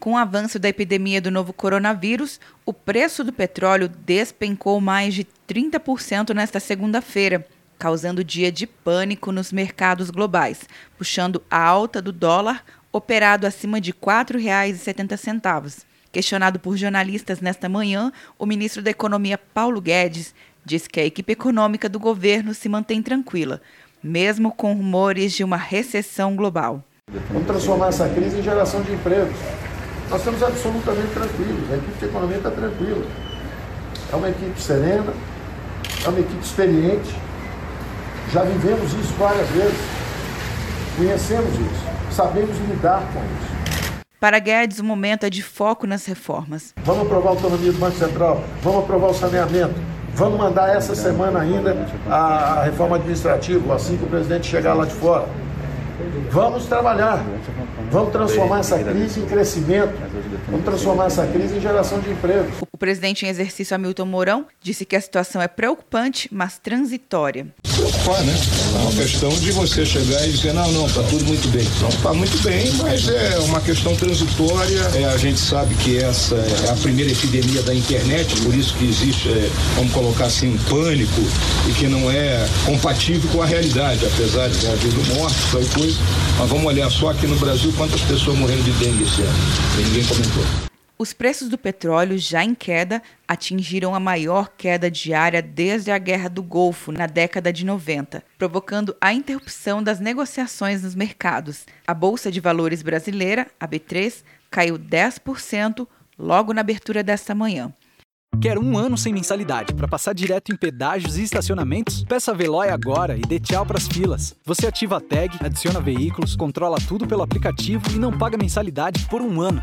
Com o avanço da epidemia do novo coronavírus, o preço do petróleo despencou mais de 30% nesta segunda-feira, causando dia de pânico nos mercados globais, puxando a alta do dólar, operado acima de R$ 4,70. Questionado por jornalistas nesta manhã, o ministro da Economia Paulo Guedes disse que a equipe econômica do governo se mantém tranquila, mesmo com rumores de uma recessão global. Vamos transformar essa crise em geração de empregos. Nós estamos absolutamente tranquilos, a equipe de economia está tranquila. É uma equipe serena, é uma equipe experiente, já vivemos isso várias vezes, conhecemos isso, sabemos lidar com isso. Para Guedes, o momento é de foco nas reformas. Vamos aprovar a autonomia do Banco Central, vamos aprovar o saneamento, vamos mandar essa semana ainda a reforma administrativa, assim que o presidente chegar lá de fora. Vamos trabalhar. Vamos transformar essa crise em crescimento. Vamos transformar essa crise em geração de empregos. O presidente em exercício Hamilton Mourão disse que a situação é preocupante, mas transitória. Preocupar, né? É uma questão de você chegar e dizer, não, não, está tudo muito bem. Não está muito bem, mas é uma questão transitória. É, a gente sabe que essa é a primeira epidemia da internet, por isso que existe, é, vamos colocar assim, um pânico e que não é compatível com a realidade, apesar de ter havido mortes, foi coisa. Mas vamos olhar só aqui no Brasil quantas pessoas morreram de dengue esse ano. E ninguém comentou. Os preços do petróleo, já em queda, atingiram a maior queda diária desde a Guerra do Golfo, na década de 90, provocando a interrupção das negociações nos mercados. A Bolsa de Valores brasileira, a B3, caiu 10% logo na abertura desta manhã. Quer um ano sem mensalidade para passar direto em pedágios e estacionamentos? Peça a Veloy agora e dê tchau para as filas. Você ativa a tag, adiciona veículos, controla tudo pelo aplicativo e não paga mensalidade por um ano.